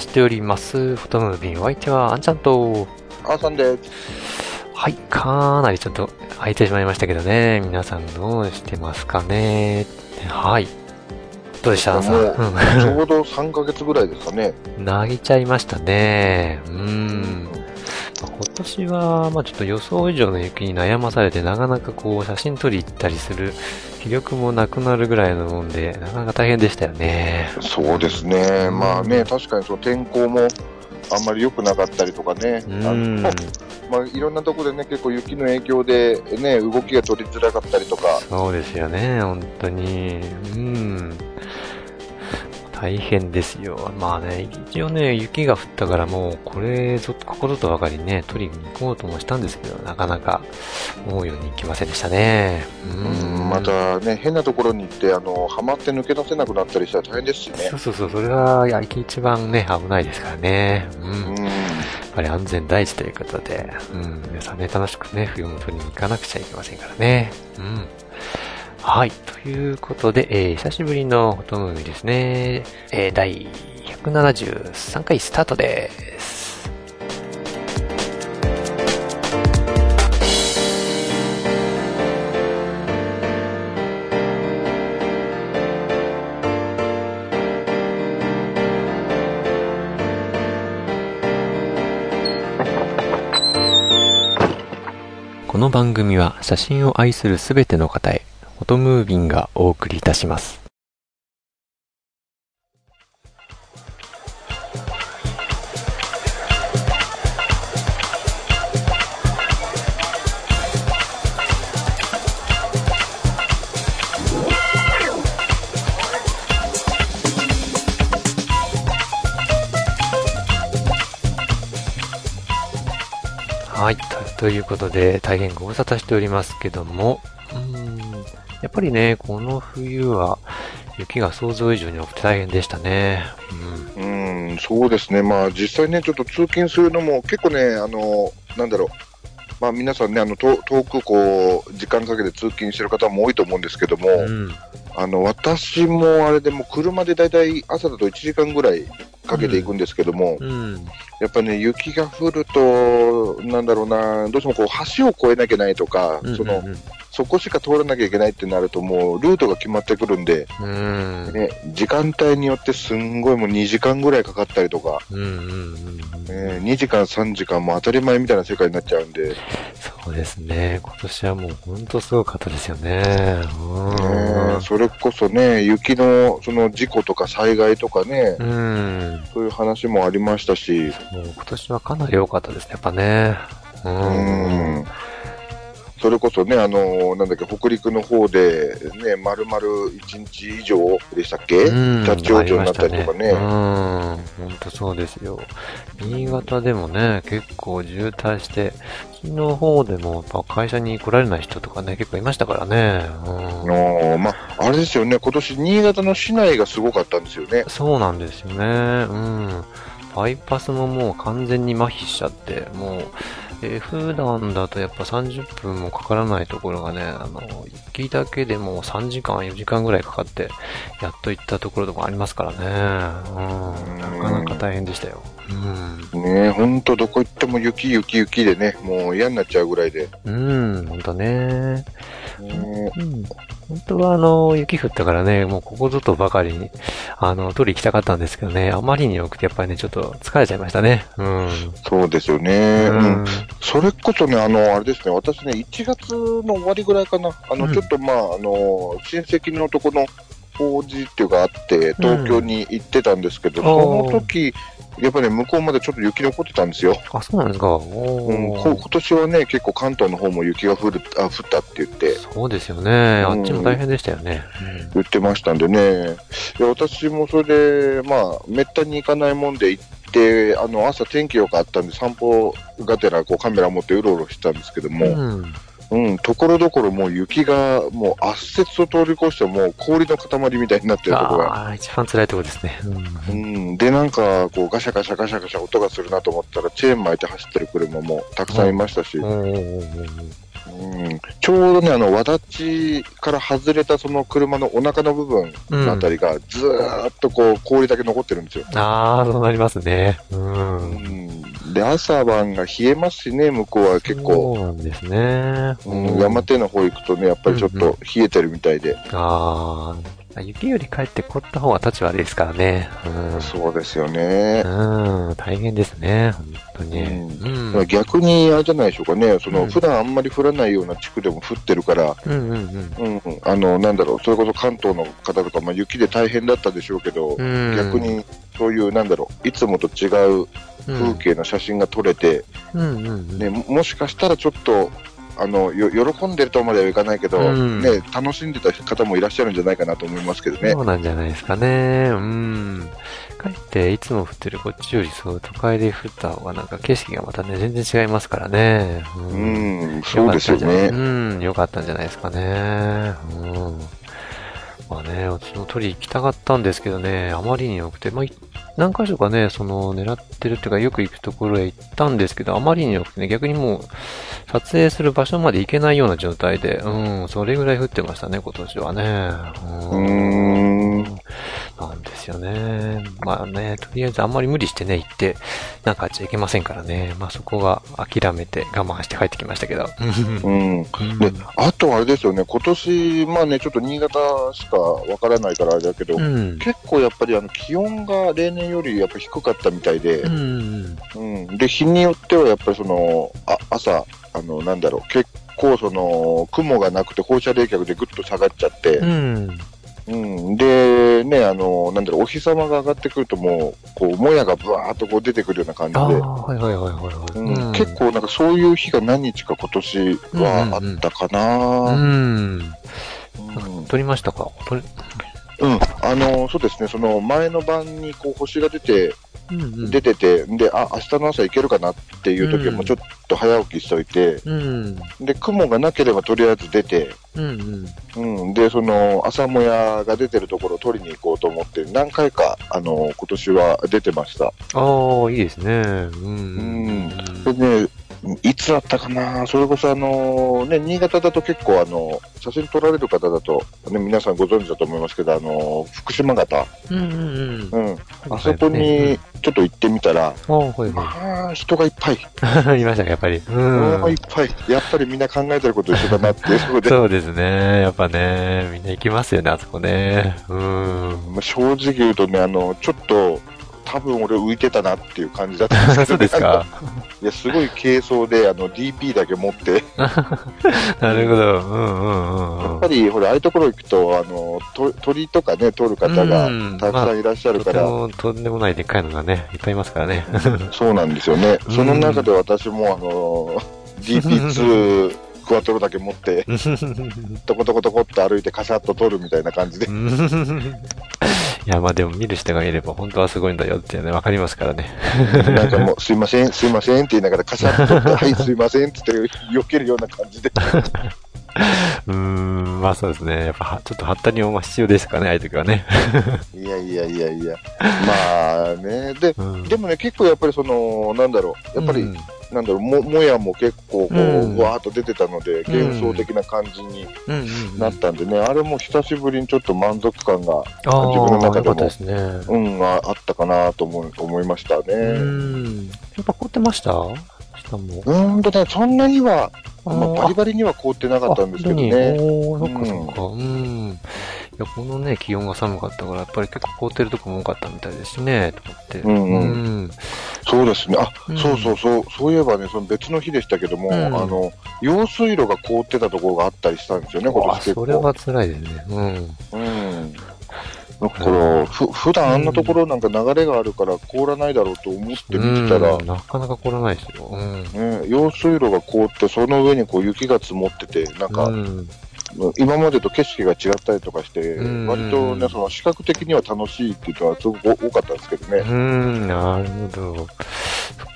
しております。フォトムービーお相手はあんちゃんと、あーさんです。はい、かなりちょっと空いてしまいましたけどね。皆さんどうしてますかねはい。どうでした？あんさん。ちょうど3ヶ月ぐらいですかね。投げちゃいましたね。うーん。まあ今年は、まあちょっと予想以上の雪に悩まされて、なかなかこう、写真撮り行ったりする気力もなくなるぐらいのもんで、なかなか大変でしたよね。そうですね。まあね、確かにその天候もあんまり良くなかったりとかね。うあん。の まあ、いろんなところでね、結構雪の影響でね、動きが取りづらかったりとか。そうですよね、本当に。うん。大変ですよ。まあね、一応ね、雪が降ったからもう、これぞ、ここぞとばかりね、取りに行こうともしたんですけど、なかなか思うようにいきませんでしたね。ううん、またね、変なところに行って、あの、はまって抜け出せなくなったりしたら大変ですしねそう。そうそう、それは、いや、一番ね、危ないですからね。うん。やっうん。ぱり安全第一ということで、うん。皆さんね、楽しくね、冬も取りに行かなくちゃいけませんからね。うん。はい。ということで、えー久しぶりのフォトムービーですね。えー第173回スタートです。この番組は写真を愛するすべての方へ、フォトムービンがお送りいたします。はい。とということで、大変ご無沙汰しておりますけども、うん、やっぱりね、この冬は雪が想像以上に多くて大変でしたね。うん、そうですね。まあ実際ね、ちょっと通勤するのも結構ね、あの、なんだろう。まあ皆さんね、あの、遠遠くこう、時間かけて通勤してる方も多いと思うんですけども、うん。うん。あの、私もあれでも車でだいたい朝だと1時間ぐらいかけていくんですけども、うん。やっぱね、雪が降ると、なんだろうな、どうしてもこう、橋を越えなきゃいけないとか、その、そこしか通らなきゃいけないってなるともう、ルートが決まってくるんで、うん。うん。ね、時間帯によってすんごいもう2時間ぐらいかかったりとか、うん。うん。うん。ね、2時間、3時間も当たり前みたいな世界になっちゃうんで、ねそうですね。今年はもう本当すごかったですよね。うん。それこそね、雪のその事故とか災害とかね、うん。そういう話もありましたし、もう今年はかなり多かったですね、やっぱね。ううん。それこそね、あの、なんだっけ、北陸の方で、ね、丸々1日以上でしたっけ、うん立ち往生になったりとかね。うん、本当そうですよ。新潟でもね、結構渋滞して、昨日の方でもやっぱ会社に来られない人とかね、結構いましたからね。うんのまあ、あれですよね、今年新潟の市内がすごかったんですよね。そうなんですよね。うん。バイパスももう完全に麻痺しちゃって、もう、えー普段だとやっぱ30分もかからないところがね、あの、行きだけでも3時間、4時間ぐらいかかって、やっと行ったところとかありますからね。うん。なかなか大変でしたよ。うん。ねほんとどこ行っても雪雪雪でね、もう嫌になっちゃうぐらいで。うん、ほんとね。ねうん。本当はあの、雪降ったからね、もうここぞとばかりに、あの、取り行きたかったんですけどね、あまりに多くてやっぱりね、ちょっと疲れちゃいましたね。うん。そうですよね。ううんん。それこそね、あの、あれですね、私ね、1月の終わりぐらいかな、あの、うんちょっとまあ、あの、親戚のとこの法事っていうかあって、東京に行ってたんですけど、うんその時、やっぱり、ね、向こうまでちょっと雪残ってたんですよ。あ、そうなんですか。おうん、今年はね、結構関東の方も雪が降るあ降ったって言って、そうですよね。あうんっちも大変でしたよね。言ってましたんでね、で私もそれで、まあ、めったに行かないもんで行って、あの朝、天気良かったんで、散歩がてらこうカメラ持ってうろうろしてたんですけども、うん。うん、ところどころもう雪がもう圧雪を通り越してもう氷の塊みたいになってるところが。ああ、一番辛いところですね。う。うんん、で、なんか、こう、ガシャガシャガシャガシャ音がするなと思ったら、チェーン巻いて走ってる車もたくさんいましたし、おーおーおーうん、ちょうどね、あの、わだちから外れたその車のお腹の部分のあたりが、ずーっとこう、氷だけ残ってるんですよ。ああ、そうなりますね。う。うんん、で、朝晩が冷えますしね、向こうは結構。そうなんですね。うん、山手の方行くとね、やっぱりちょっと冷えてるみたいで。ああ、雪より帰ってこった方が立ち悪いですからね。うん。そうですよね。うん、大変ですね、本当に。うんうん。逆にあれじゃないでしょうかね、その、うん普段あんまり降らないような地区でも降ってるから、うんうんうん、あの、なんだろう、それこそ関東の方とか、まあ、雪で大変だったでしょうけど、うん。逆にそういう、なんだろう、いつもと違う風景の写真が撮れて、うんうんうん。ね、ももしかしたらちょっと、あの、よ喜んでるとまではいかないけど、うんね、楽しんでた方もいらっしゃるんじゃないかなと思いますけどねそ。うなんじゃないですかね。うん。かえって、いつも降ってるこっちよりそう、都会で降った方がなんか景色がまたね、全然違いますからね。ううん、そうですよかったんじゃないね。うん、よかったんじゃないですかね。うん。まあね、私も鳥行きたかったんですけどね、あまりに良くて、まあ、何箇所かね、その、狙ってるっていうか、よく行くところへ行ったんですけど、あまりに良くてね、逆にもう、撮影する場所まで行けないような状態で、うん、それぐらい降ってましたね、今年はね。うん。なんですよね。まあね、とりあえずあんまり無理してね、行って、なんかあっちゃいけませんからね。まあそこが諦めて我慢して帰ってきましたけど。うん。で、あとあれですよね、今年、まあね、ちょっと新潟しかわからないからあれだけど、うん。結構やっぱりあの気温が例年よりやっぱ低かったみたいで、うん。うん、で、日によってはやっぱりその、あ朝、あの、なんだろう、結構その、雲がなくて放射冷却でぐっと下がっちゃって、うん。うん、で、ね、あの、なんだろう、お日様が上がってくるともう、こう、もやがブワーっとこう出てくるような感じで、はいはいはいはいはい。うん。結構なんかそういう日が何日か今年はあったかうな、ん。うん。撮りましたか？うん、あの、そうですね、その前の晩にこう星が出て、うんうん。出てて、で、あ、明日の朝行けるかなっていう時はもうちょっと早起きしといて、うん。で、雲がなければとりあえず出て、うんうん。うん、で、その、朝もやが出てるところを取りに行こうと思って、何回か、あの、今年は出てました。ああ、いいですね。うん。うんでね、いつだったかなそれこそあの、ね、新潟だと結構あの、写真撮られる方だと、ね、皆さんご存知だと思いますけど、あの、福島型、うんうんうん。うん、あそこにちょっと行ってみたら、ああ、はいはまあ、人がいっぱい、い。いましたか、やっぱり。うもういんっ。ぱい、やっぱりみんな考えてること一緒だなっていうところで、そうですね。やっぱね、みんな行きますよね、あそこね。うん。まあ正直言うとね、あの、ちょっと、多分俺浮いてたなっていう感じだったんですけど、そうですか。いや、すごい軽装で、あの、DP だけ持って、なるほど。うんうんうんうんやっぱ。り、ほら、ああいうところ行くと、あの、と鳥とかね、撮る方がうんたくさんいらっしゃるから、とてもとんでもないでっかいのがね、いっぱいいますからね。そうなんですよね。うんその中で私も、あの、DP2 クワトロだけ持って、トコトコトコって歩いてカシャッと撮るみたいな感じで。いや、まあでも見る人がいれば本当はすごいんだよってね、わかりますからね。なんかもう、すいません、すいませんって言いながらカシャッと撮って、はい、すいませんって言って避けるような感じで。うーん、まあそうですね。やっぱは、ちょっとハッタリも必要ですかね、ああいう時はね。いやいやいやいや。まあね。で、うんでもね、結構やっぱりその、なんだろう、やっぱり、うんなんだろう、も、もやも結構こう、うんわーっと出てたので、幻想的な感じにうんうんなったんでね、あれも久しぶりにちょっと満足感が、自分の中でもですね。うん、ああったかなと思い思いましたうね。ん。やっぱ凍ってました？下も。うーんとね、そんなには、まあ、ーバリバリには凍ってなかったんですけどあね。おーそっかそっか。うん。いや、このね、気温が寒かったから、やっぱり結構凍ってるとこも多かったみたいですしね、と思って。うんうんうん。そうですね。あ、うんそうそうそう、そういえばね、その別の日でしたけども、うんあの、用水路が凍ってたところがあったりしたんですよね、今あ、年結構。それは辛いですね。うん。うん。だから、ふ、普段あんなところなんか流れがあるから凍らないだろうと思って見てたら、うんなかなか凍らないですよ。うん。ね、用水路が凍って、その上にこう雪が積もってて、なんか、うん今までと景色が違ったりとかして、うん割とね、その視覚的には楽しいっていうのはすごく多かったんですけどね。うん、なるほど。そっ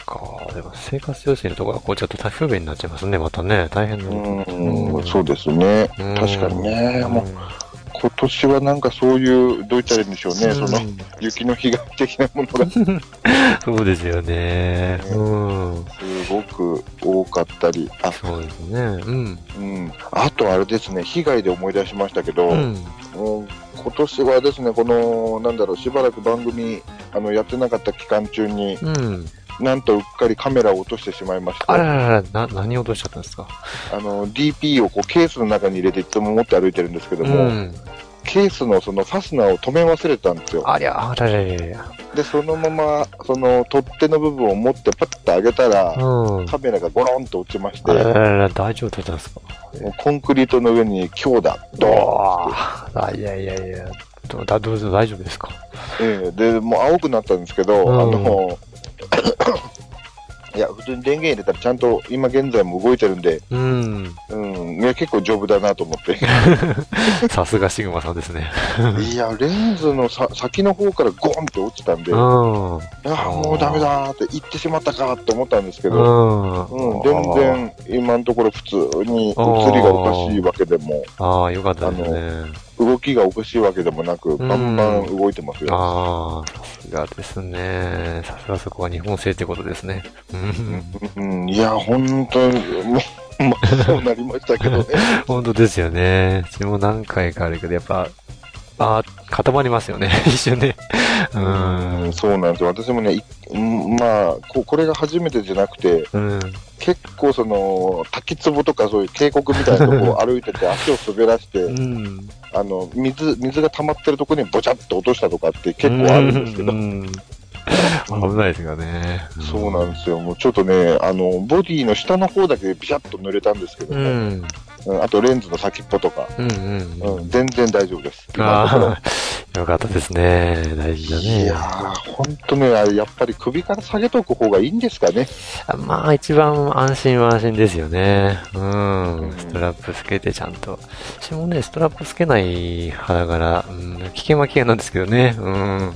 か。例えば生活用水のところがこうちょっと不便になっちゃいますね、またね。大変なことうん、そうですね。うん確かにね、もう今年はなんかそういう、どう言ったらいいんでしょうね、うんその雪の被害的なものがす そうですよね。うん。ごく多かったり、あ、そうですね。うん。うん、あとあれですね、被害で思い出しましたけど、うん。今年はですね、この、なんだろう、しばらく番組、あの、やってなかった期間中に、うん。なんとうっかりカメラを落としてしまいまして、あららら、な、何を落としちゃったんですか？あの、DP をこうケースの中に入れていつも持って歩いてるんですけども、ん。ケースのそのファスナーを止め忘れたんですよ。ありゃ、あらららら。で、そのまま、その取っ手の部分を持ってパッと上げたら、うん。カメラがゴロンと落ちまして、あらららら、大丈夫だったんですか？コンクリートの上に強打、ドーンああ、いやいやいや、どうだどうぞ大丈夫ですか？ええで、もう青くなったんですけど、うん。あの、いや、普通に電源入れたらちゃんと今現在も動いてるんで、うん。うん、いや、結構丈夫だなと思って。さすがシグマさんですね。いや、レンズのさ先の方からゴンって落ちたんで、うあん。もうダメだーって言ってしまったかって思ったんですけど、うん。うん、全然今のところ普通に映りがおかしいわけでも、ああ、よかったですね。動きがおかしいわけでもなく、バンバン動いてますよ。ああ、さすがですね。さすがそこは日本製ってことですね。うん。うん、いや、本当に、もう、まあ、そうなりましたけどね。本当ですよね。うちも何回かあるけど、やっぱ、ああ、固まりますよね。一瞬ね。ううんん。そうなんですよ。私もね、まあこ、これが初めてじゃなくて、うん。結構その、滝壺とかそういう渓谷みたいなとこを 歩いてて、足を滑らして、うん。あの、水、水が溜まってるとこにボチャッと落としたとかって結構あるんですけど、うん危ないですよね。そうなんですよ。もうちょっとね、あの、ボディの下の方だけビシャッと濡れたんですけども、あとレンズの先っぽとか、うんうん。うん、全然大丈夫です。今のとこあ、よかったですね。大事だね。いやー、ほんとね、やっぱり首から下げとく方がいいんですかね。まあ、一番安心は安心ですよね。ううんん。ストラップつけてちゃんと。私もね、ストラップつけない派だから、うん、危険は危険なんですけどね。うん。うん、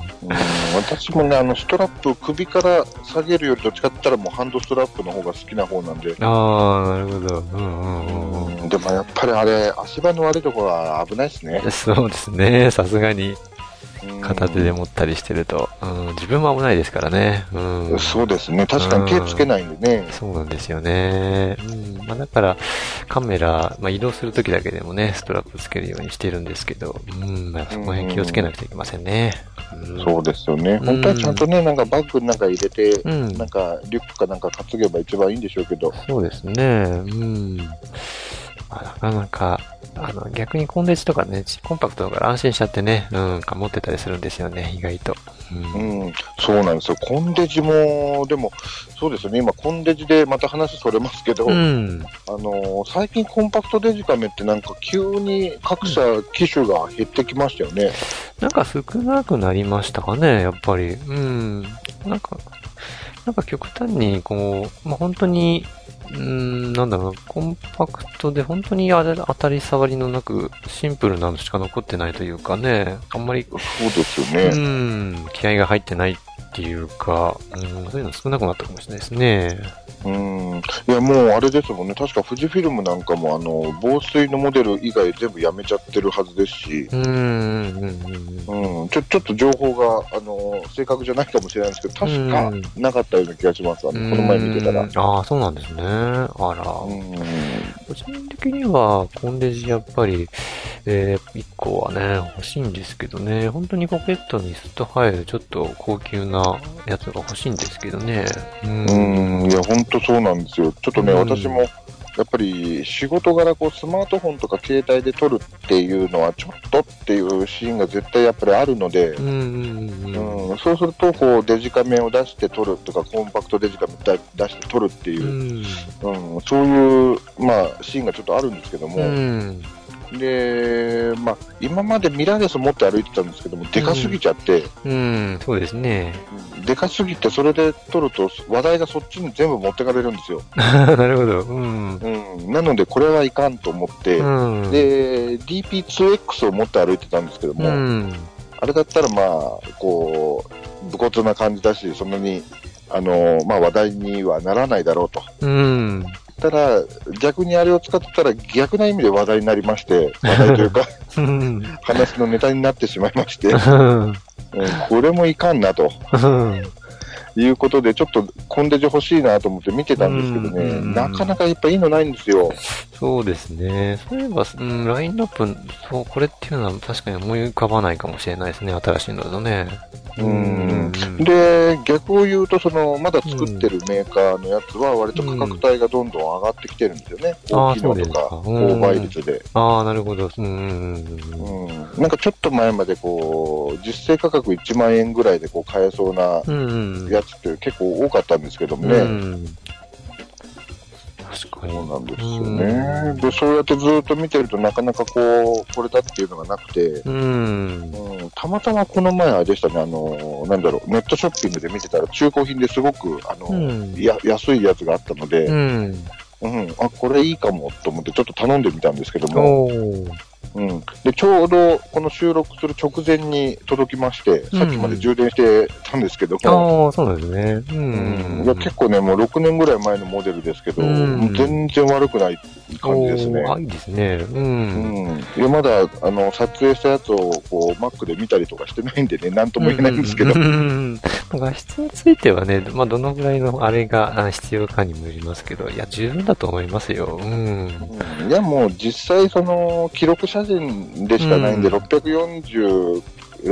私もね、あの、ストラップ首から下げるよりどっちかって言ったらもうハンドストラップの方が好きな方なんで。ああ、なるほど。うんうんうんうん。でもやっぱりあれ、足場の悪いところは危ないですね。そうですね。さすがにうん片手で持ったりしてると、うん、自分も危ないですからね。うん。そうですね。確かに手つけないんでね。そうなんですよね。うん。まあだから、カメラ、まあ移動するときだけでもね、ストラップつけるようにしてるんですけど、うん、まあそこら辺気をつけなくちゃいけませんね。うん、そうですよね。ん本当はちゃんとね、なんかバッグの中入れて、うんなんかリュックかなんか担げば一番いいんでしょうけど。そうですね。うん。まあ、なかなか、あの、逆にコンデンスとかね、コンパクトだから安心しちゃってね、うん、持ってたりするんですよね、意外と。うん。うん、そうなんですよ。コンデジも、でも、そうですよね。今、コンデジでまた話それますけど、うん。あのー最近コンパクトデジカメってなんか急に各社機種が減ってきましたよね。なんか少なくなりましたかね、やっぱり。うん。なんか、なんか極端に、こう、まあ、本当に、うん、なんだろうな、コンパクトで本当にあれ当たり障りのなく、シンプルなのしか残ってないというかね、あんまり、そうですようね。ん、気合が入ってないっていうか、うん、そういうの少なくなったかもしれないですね。うん。いや、もうあれですもんね。確か富士フィルムなんかも、あの、防水のモデル以外全部やめちゃってるはずですし、うん、うん、ちょ、ちょっと情報が、あの、正確じゃないかもしれないんですけど、確かなかったような気がします。あの、この前見てたら。うんああ、そうなんですね。あら。うん。個人的には、コンデジやっぱり、えー、1個はね、欲しいんですけどね、本当にポケットにスッと入るちょっと高級なやつが欲しいんですけどね。うん。うん、いや、本当そうなんですよ。ちょっとね、うん私も、やっぱり仕事柄、こう、スマートフォンとか携帯で撮るっていうのは、ちょっとっていうシーンが絶対やっぱりあるので、うん、うん、うん。うん、そうすると、こう、デジカメを出して撮るとか、コンパクトデジカメだ出して撮るっていうう、ん。うん、そういう、まあ、シーンがちょっとあるんですけども、うん。で、まあ、今までミラーレス持って歩いてたんですけども、でかすぎちゃって、うん、そうですね。でかすぎて、それで撮ると、話題がそっちに全部持ってかれるんですよ。なるほど。うん。うん、なので、これはいかんと思って、うん。で、DP2X を持って歩いてたんですけども、うん。あれだったらまあ、こう、武骨な感じだし、そんなにあの、まあ、話題にはならないだろうと。うん。ただ、逆にあれを使ってたら逆な意味で話題になりまして、話題というか、うん。話のネタになってしまいまして、うん。うんこれもいかんなということで、ちょっとコンデジ欲しいなと思って見てたんですけどね、うんなかなかやっぱいいのないんですよ。そうですね。そういえば、うん、ラインナップ、そう、これっていうのは確かに思い浮かばないかもしれないですね。新しいのだとね。うんで、逆を言うと、その、まだ作ってるメーカーのやつは、割と価格帯がどんどん上がってきてるんですよね。うん大きいのとか、購買率で。ああ、なるほど。うんうん。なんかちょっと前まで、こう、実勢価格1万円ぐらいでこう買えそうな。やつって結構多かったんですけどもね。うん。確かに。そうなんですよね。で、そうやってずっと見てるとなかなかこう、これだっていうのがなくて、うん。うん、たまたまこの前あれでしたね、あの、なんだろう、ネットショッピングで見てたら中古品ですごく、あの、うんや安いやつがあったので、ううん、ん。あ、これいいかもと思ってちょっと頼んでみたんですけども。うん。で、ちょうどこの収録する直前に届きまして、さっきまで充電してたんですけども、ああ、そうなんですね。ううんん。いや結構ね、もう6年ぐらい前のモデルですけど、うん全然悪くない感じですね。いいですね。う。うんん、いやまだあの撮影したやつをこう Mac で見たりとかしてないんでね、なんとも言えないんですけど、うんうんうん画質についてはね、まあ、どのぐらいのあれがあ必要かにもよりますけど、いや、十分だと思いますよ。うん。うんいやもう実際、その記録写真でしかないんで、うん。640、え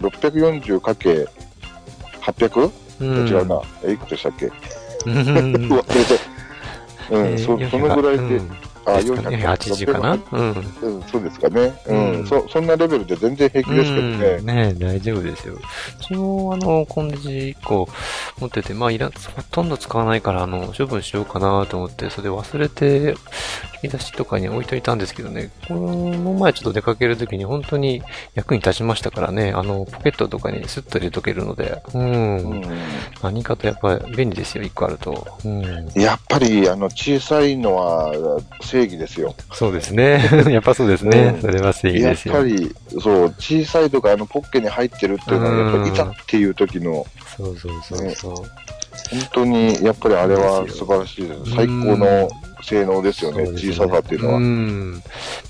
？640×800? うん、違うな、え？いくつでしたっけ、うん。うん。そのぐらいで、うんあですかね480かな？うん。うん、そうですかね、うんうんそ、そんなレベルで全然平気ですけどね。うんね大丈夫ですよ。うちも、あの、コンデジ1個持ってて、まあ、いらん、ほとんど使わないから、あの、処分しようかなと思って、それ忘れて、引き出しとかに置いといたんですけどね、この前ちょっと出かけるときに本当に役に立ちましたからね、あの、ポケットとかにスッと入れとけるので、うん。うん何かとやっぱり便利ですよ、1個あると。うん。やっぱりあの小さいのは正義ですよ。そうですね。やっぱそうですね。うんそれは正義やっですよ。ぱり、そう、小さいとか、あの、ポッケに入ってるっていうのは、やっぱりいざっていう時の、そうそうそうそう。本当に、やっぱりあれは素晴らしいです。最高の性能ですよね、ね小ささっていうのは。ん。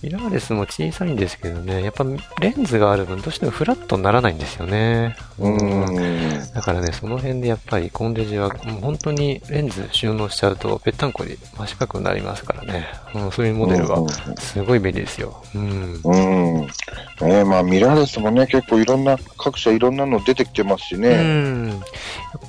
ミラーレスも小さいんですけどね、やっぱレンズがある分どうしてもフラットにならないんですよね。うん。だからね、その辺でやっぱりコンデジはもう本当にレンズ収納しちゃうとぺったんこに真四角になりますからね。うん、そういうモデルはすごい便利ですよ。うん。うん。うん。ねまあ、ミラーレスもね、結構いろんな、各社いろんなの出てきてますしうね。ん。やっ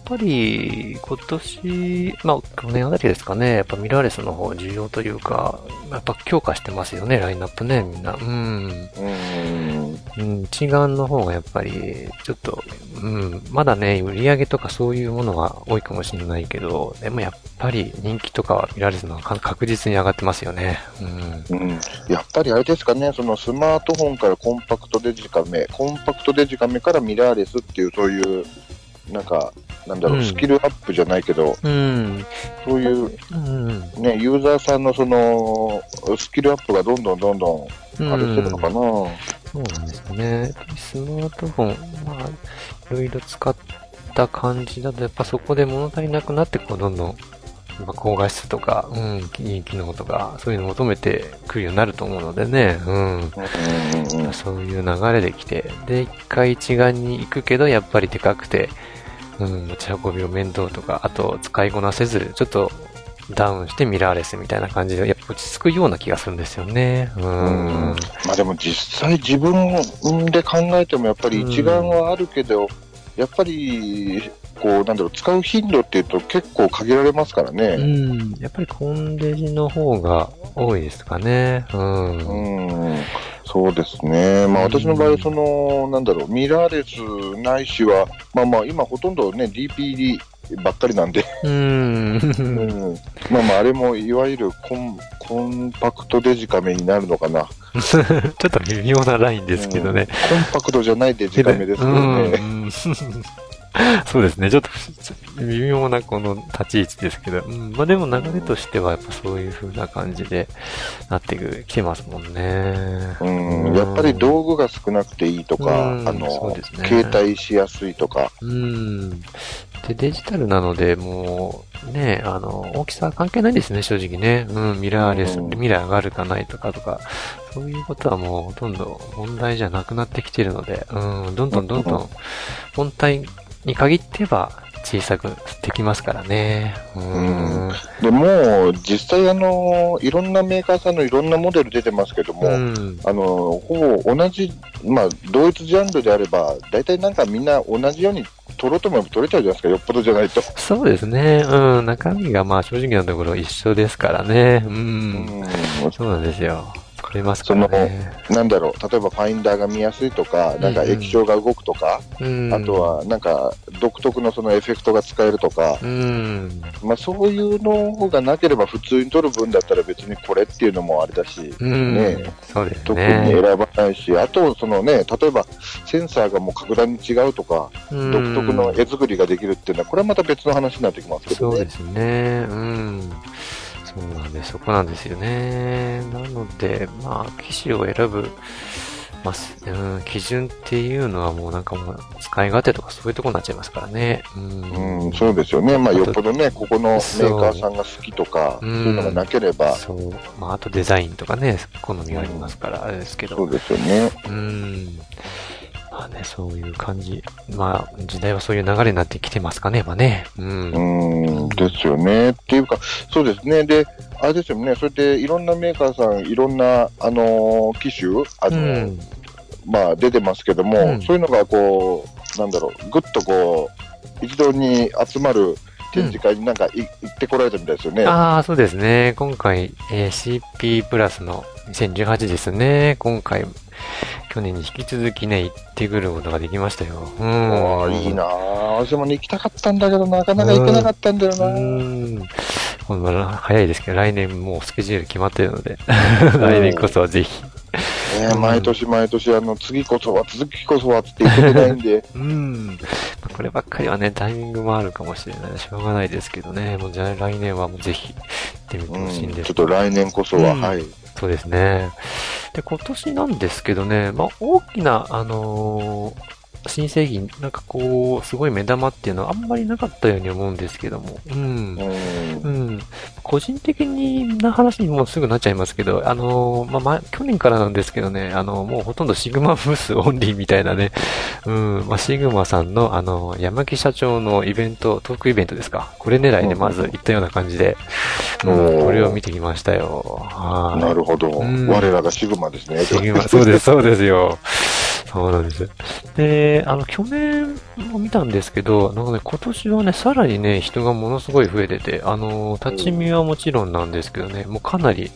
ぱり、今年、まあ、去年あたりですかね、やっぱミラーレスの方、重要というか、やっぱ強化してますよね、ラインナップね、みんな。うん。うん。うん、一眼の方がやっぱり、ちょっと、うん、まだね、売り上げとかそういうものが多いかもしれないけど、でもやっぱり人気とかは見られるのはか確実に上がってますよね。うん。うん、やっぱりあれですかね、そのスマートフォンからコンパクトデジカメ、コンパクトデジカメからミラーレスっていう、そういう、なんか、なんだろう、うんスキルアップじゃないけど、うん。そういう、うん。ね、ユーザーさんのその、スキルアップがどんどんどんどうんん、あれしてるのかな、そうなんですよね。スマートフォン、まあ、いろいろ使った感じだと、やっぱそこで物足りなくなって、こう、どんどん、まあ、高画質とか、うん、いい機能とか、そういうのを求めてくるようになると思うのでね、うん。そういう流れで来て、で、一回一眼に行くけど、やっぱりでかくて、うん、持ち運びを面倒とか、あと使いこなせず、ちょっとダウンしてミラーレスみたいな感じで、やっぱ落ち着くような気がするんですよね。うん。うんまあでも実際自分で考えてもやっぱり一眼はあるけど、やっぱり、こう、なんだろう、使う頻度っていうと結構限られますからうね。ん。やっぱりコンデジの方が多いですかね。うん。うん、そうですね。まあ私の場合、その、なんだろう、ミラーレスないしは、まあまあ今ほとんどね、DPD ばっかりなんで、うん。うん、まあまああれもいわゆるコンコンパクトデジカメになるのかな。ちょっと微妙なラインですけどね。コンパクトじゃないデジカメですけどね。う んそうですね。ちょっと微妙なこの立ち位置ですけど。うん、まあでも流れとしてはやっぱそういう風な感じでなってくきてますもんね。うん、やっぱり道具が少なくていいとか、うんあの、そうですね携帯しやすいとか、うん。で、デジタルなので、もう、ね、あの、大きさ関係ないですね、正直ね。うん、ミラーレス、うんミラーがあるかないとかとか、そういうことはもうほとんど問題じゃなくなってきてるので、うん、どんどんどんどん、本体に限っては小さくできますからね。うん。でもう、実際あの、いろんなメーカーさんのいろんなモデル出てますけども、うん。あの、ほぼ同じ、まあ、同一ジャンルであれば、大体なんかみんな同じように取ろうと思えば取れちゃうじゃないですか、よっぽどじゃないと。そうですね。うん。中身がまあ正直なところ一緒ですからね。う。うんんそうなんですよ。取れますからね。なんだろう、例えばファインダーが見やすいとか、なんかうんうん液晶が動くとか、うん。あと、はなんか独特のそのエフェクトが使えるとか、うん。まあそういうのがなければ普通に撮る分だったら別にこれっていうのもあれだし、うん。ねそうです特にね。選ばないし、あとそのね、例えばセンサーがもう格段に違うとか、うん独特の絵作りができるっていうのは、これはまた別の話になってきますけどね。そうですね。うん。そうなんです。そこなんですよね。なので、まあ、機種を選ぶ、まあ、すうん、基準っていうのはもうなんかもう使い勝手とかそういうところになっちゃいますからね。うん。うん、そうですよね。まあよっぽどね、ここのメーカーさんが好きとか、そういうのがなければ、そう。まあ、あとデザインとかね、好みがありますから、あれですけど。そうですよね。うん。まあね、そういう感じ。まあ、時代はそういう流れになってきてますかね、まあね。うん。うん、ですよね。っていうか、そうですね。で、あれですよね。それでいろんなメーカーさん、いろんな、あのー機種、あのーうんまあ出てますけども、うんそういうのがこう、なんだろう、ぐっとこう、一堂に集まる展示会になんかい、行ってこられたみたいですよね。ああ、そうですね。今回、えー CP プラスの2018ですね。今回、去年に引き続きね、行ってくることができましたよ。うん。いいなあ私もね、行きたかったんだけど、なかなか行けなかったんだよな、うん。まら早いですけど、来年もうスケジュール決まってるので、来年こそはぜひ。ね毎年毎年、あの、次こそは、続きこそはって言ってくれないんで、うん。こればっかりはね、タイミングもあるかもしれない。しょうがないですけどね。もうじゃあ来年はもうぜひ行ってみてうん、ほしいんですちょっと来年こそは、うんはい。そうですね。で、今年なんですけどね、まあ、大きな、あのー新製品、なんかこう、すごい目玉っていうのはあんまりなかったように思うんですけども、うん。うんうん。個人的にな話にもうすぐなっちゃいますけど、あのーまあ、ま、去年からなんですけどね、あのもうほとんどシグマブースオンリーみたいなね、うん、まあ、シグマさんの、あの山木社長のイベント、トークイベントですか。これ狙いでまず行ったような感じで、うん、これを見てきましたよ。はい。なるほど、うん我らがシグマですね。シグマ、そうです、そうですよ。そうなんです。で、あの、去年も見たんですけど、なんかね、今年はね、さらにね、人がものすごい増えてて、あの、立ち見はもちろんなんですけどね、もうかなり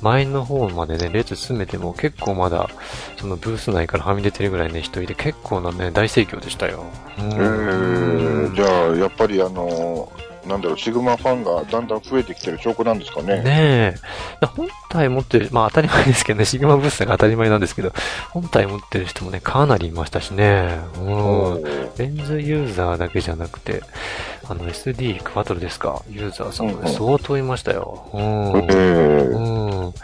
前の方までね、列進めても結構まだ、そのブース内からはみ出てるぐらいね、人いて結構なね、大盛況でしたよ。うん、じゃあ、やっぱりあのなんだろう、シグマファンがだんだん増えてきてる証拠なんですかね。ねえ。本体持ってる、まあ当たり前ですけどね、シグマブースが当たり前なんですけど、本体持ってる人もね、かなりいましたしね。うん。レンズユーザーだけじゃなくて、あの SD クワトロですか、ユーザーさんもうんうんね相当いましたよ。うん。えーうん。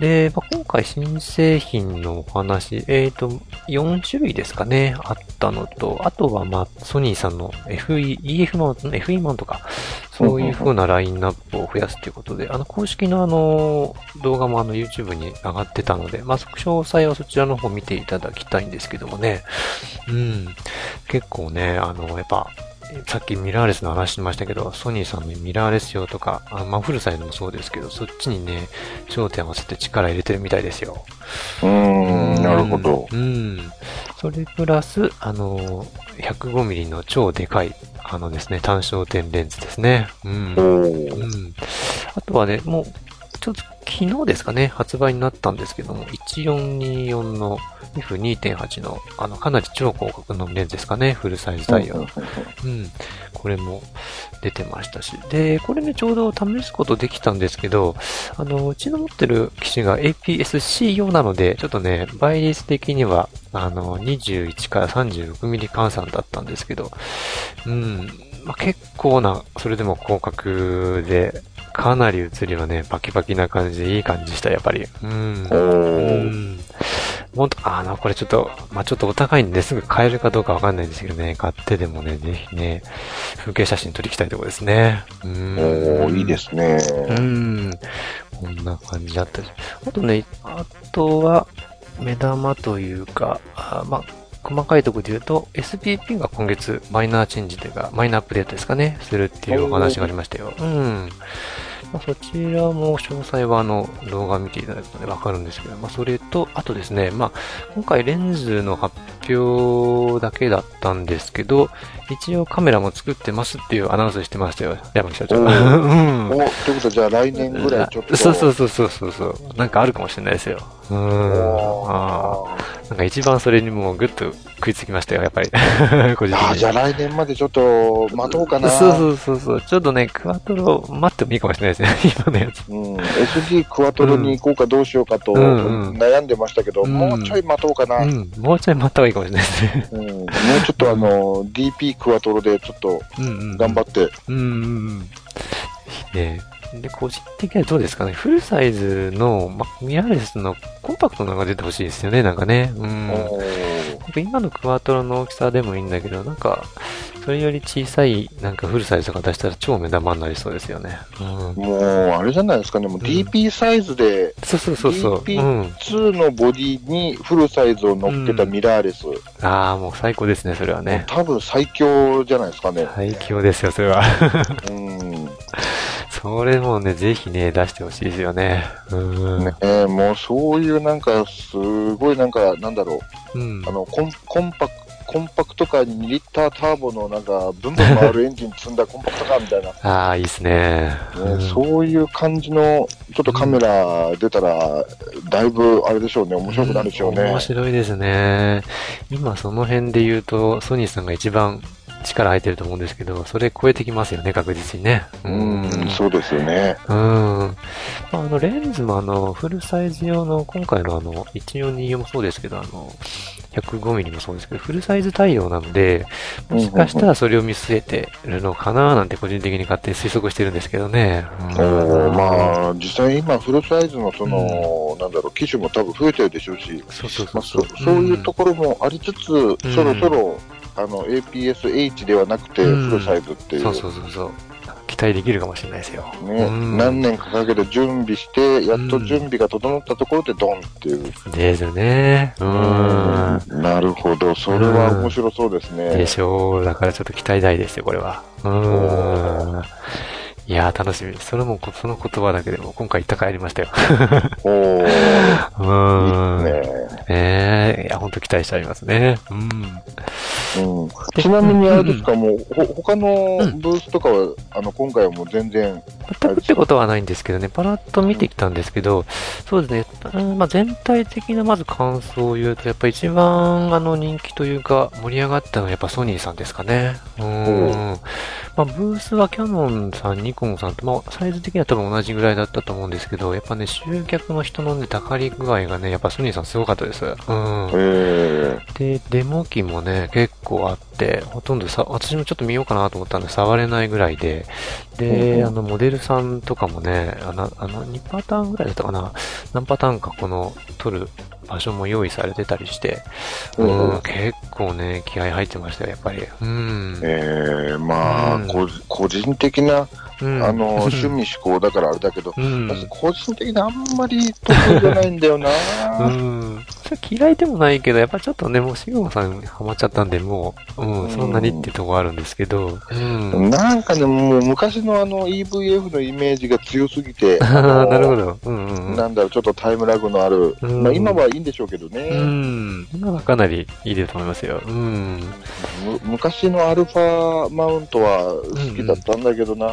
で、まあ、今回新製品のお話、えっ、と、4種類ですかね、あったのと、あとは、まあ、ソニーさんの FE、EF マウント、FE マウントか、そういう風なラインナップを増やすということで、あの、公式のあの、動画もあの、YouTube に上がってたので、まあ、詳細はそちらの方見ていただきたいんですけどもね、うん。結構ね、あの、やっぱ、さっきミラーレスの話しましたけど、ソニーさんのミラーレス用とか、あまあ、フルサイズもそうですけど、そっちにね、焦点を合わせて力入れてるみたいですよ。うーん、なるほど。うん。それプラス、あの、105ミリの超でかい、あのですね、単焦点レンズですね。うん。おうーん。あとはね、もう、ちょっと昨日ですかね、発売になったんですけども、1424の F2.8 の、あの、かなり超広角のレンズですかね、フルサイズ対応。うん。これも出てましたし。で、これね、ちょうど試すことできたんですけど、あの、うちの持ってる機種が APS-C 用なので、ちょっとね、倍率的には、あの、21から36ミリ換算だったんですけど、うん。まあ、結構な、それでも広角で、かなり映りはね、バキバキな感じでいい感じでした、やっぱり。うん。おうーんもっと、あの、これちょっと、まあちょっとお高いんですぐ買えるかどうかわかんないんですけどね、買ってでもね、ぜひね、風景写真撮りきたいところですね。うおん。ーいいですね。うん。こんな感じだったし。あとね、あとは、目玉というか、あまあ、細かいところで言うと、SPP が今月マイナーチェンジというか、マイナーアップデートですかね、するっていうお話がありましたよ。うん。まあ、そちらも詳細はあの動画見ていただくとね、わかるんですけど、まあ、それと、あとですね、まあ、今回レンズの発表だけだったんですけど、一応カメラも作ってますっていうアナウンスしてましたよ、山木社長。おうんおということは、じゃあ来年ぐらいちょっと。そうそうそうそうそうそう。なんかあるかもしれないですよ。うーん。あなんか一番それにもうぐっと食いつきましたよ、やっぱり。個人的あーに。じゃあ来年までちょっと待とうかな。そうそうそうそう。ちょっとね、クワトロ待ってもいいかもしれないですね、今のやつ。うん、SG クワトロに行こうかどうしようかとうんうん悩んでましたけど、うんもうちょい待とうかな。うんうん。もうちょい待った方がいいかもしれないですね。もうちょっとあの、DP クワトロでちょっとうんうん。頑張って。うんうんうん。ねで、個人的にはどうですかね。フルサイズの、ま、ミラーレスのコンパクトなのが出てほしいですよね、なんかね。うん。今のクワトロの大きさでもいいんだけど、なんか、それより小さい、なんかフルサイズとか出したら超目玉になりそうですよね。うん。もう、あれじゃないですかね、もう DP サイズで、そうそうそうそう。DP うん。2のボディにフルサイズを乗っけたミラーレス、ああ、もう最高ですね、それはね。多分最強じゃないですかね。最強ですよ、それは。うん。それもね、ぜひね、出してほしいですよね。うん。ねえもうそういうなんか、すごいなんか、なんだろう、うんあ。の、コンコンパクコンパクトカーに2リッターターボのなんか、ブンブン回るエンジン積んだコンパクトカーみたいな、ね ああ、いいですね。うんそういう感じの、ちょっとカメラ出たら、だいぶあれでしょうね、面白くなるでしょうね。面白いですね。今その辺で言うと、ソニーさんが一番力入ってると思うんですけど、それ超えてきますよね、確実にね。うん、そうですよね。うん。まあ、あの、レンズもあの、フルサイズ用の、今回のあの、1424もそうですけど、あの、105mm もそうですけど、フルサイズ対応なので、もしかしたらそれを見据えてるのかななんて個人的に勝手に推測してるんですけどね。おーまあ、実際今、フルサイズのその、なんだろう、機種も多分増えてるでしょうし、そうそうまあ、そうそそういうところもありつつ、そろそろ、あの、APS-H ではなくて、うんフルサイズっていう。そうそうそうそう。期待できるかもしれないですよ。ね、うん何年かかけて準備して、やっと準備が整ったところでドンっていう。ですね。うーん。なるほど。それは面白そうですね。でしょう。だからちょっと期待大ですよ、これは。うーん。いやー、楽しみ。それも、その言葉だけでも今回行った帰りましたよ。おー、うーん。ねねえ、いや、ほんと期待してありますね。うん。うん、ちなみにあれですか、もう、ほ他のブースとかは、あの、今回はもう全然、全くってことはないんですけどね、パラッと見てきたんですけど、そうですね、うんまあ、全体的なまず感想を言うと、やっぱ一番あの人気というか盛り上がったのはやっぱソニーさんですかね。うーん。まあ、ブースはキャノンさん、ニコンさんと、まあ、サイズ的には多分同じぐらいだったと思うんですけど、やっぱね、集客の人のね、たかり具合がね、やっぱソニーさんすごかったです。うんえ。ー、で、デモ機もね、結構あって、ほとんどさ、私もちょっと見ようかなと思ったんで、触れないぐらいで、で、うんあの、モデルさんとかもね、あの、あの2パターンぐらいだったかな、何パターンかこの、撮る場所も用意されてたりして、うんうん結構ね、気合入ってましたよ、やっぱり。うん。えー、まあ、うんこ個人的な、うんあの、趣味思考だからあれだけど、うん。私個人的にあんまり得意じゃないんだよなうん。嫌いでもないけど、やっぱちょっとね、もうシグマさんハマっちゃったんで、もう、うん、うんそんなにってとこあるんですけど、うん。なんかね、もう昔のあの EVF のイメージが強すぎて、あのあ、なるほど。うんうんうん。なんだろう、ちょっとタイムラグのある、うんまあ今はいいんでしょうけどね、うん。今はかなりいいでと思いますよ。うん。む昔のアルファマウントは好きだったんだけどな、ま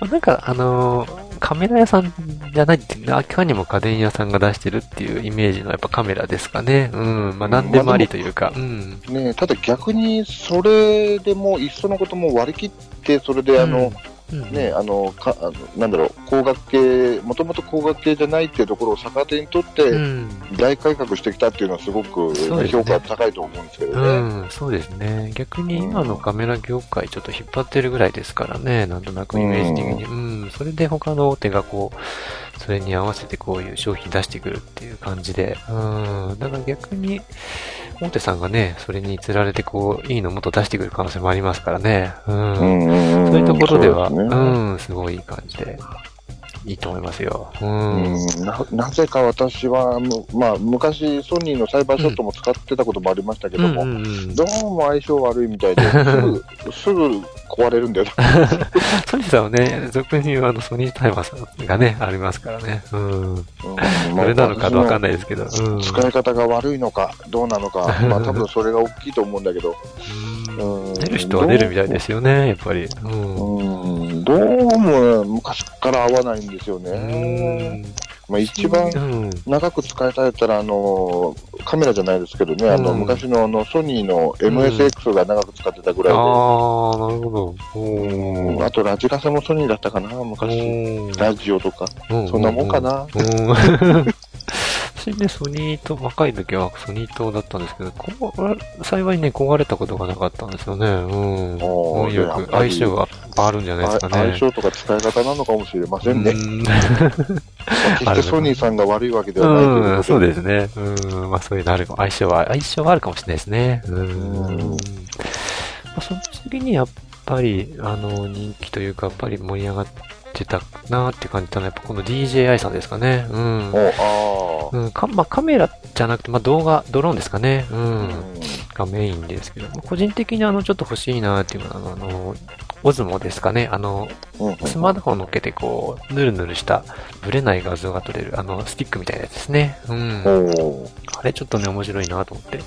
あなんか、あのーカメラ屋さんじゃないっていう、いかにも家電屋さんが出してるっていうイメージのやっぱカメラですかね。うん。まあ何でもありというか。うん。ねただ逆にそれでもういっそのことも割り切って、それであの、うん、ね、あの、かあのなんだろう、工学系、もともと工学系じゃないっていうところを逆手にとって、うん。大改革してきたっていうのはすごく評価高いと思うんですけどうね。ん、そうですね。逆に今のカメラ業界ちょっと引っ張ってるぐらいですからね、なんとなくイメージ的に。うん、それで他の大手がこう、それに合わせてこういう商品出してくるっていう感じで、うん。だから逆に、大手さんがね、それに釣られてこう、いいのもっと出してくる可能性もありますからね。うん。うんそういうところでは、そうねうん、すごいいい感じで、いいと思いますよ。うん。うんななぜか私は、むまあ、昔、ソニーのサイバーショットも使ってたこともありましたけども、うんうんうんどうも相性悪いみたいで、すぐ、すぐ壊れるんだよな。ソニーさんはね、俗に言うあのソニータイマーさんがね、ありますからね。うん。うんそれなのかわかんない。ですけど。うん。使い方が悪いのか、どうなのか、まあ 多分それが大きいと思うんだけど、うんうん出る人は出るみたいですよね、やっぱり。うん。うん、どうも昔から合わないんですよね。まあ一番うん。長く使いたいったら、あの、カメラじゃないですけどね、あの、うん昔のあの、ソニーの MSX が長く使ってたぐらいで、ああ、なるほど。あとラジカセもソニーだったかな、昔。ラジオとか、そんなもんか。な。うん。私ね、ソニーと、若い時はソニーとだったんですけど、幸いね、壊れたことがなかったんですよね。うん。よく相性があるんじゃないですかね。相性とか使い方なのかもしれませんね。決してソニーさんが悪いわけではないというん、そうですね。うん、まあそういうのある相性は、相性はあるかもしれないですね。うん。うんまあ、その次にやっぱり、あの、人気というか、やっぱり盛り上がってたなって感じたのは、やっぱこの DJI さんですかね。うん。おあうん、かまあ、カメラじゃなくて、まあ、動画、ドローンですかね。うあ。ん。がメインですけど、まあ個人的にあの、ちょっと欲しいなっていうのは、あの、オズモですかね。あの、うんうんスマートフォン乗っけてこう、ぬるぬるした、ブレない画像が撮れる、あの、スティックみたいなやつですね。うん。あれちょっとね、面白いなと思って。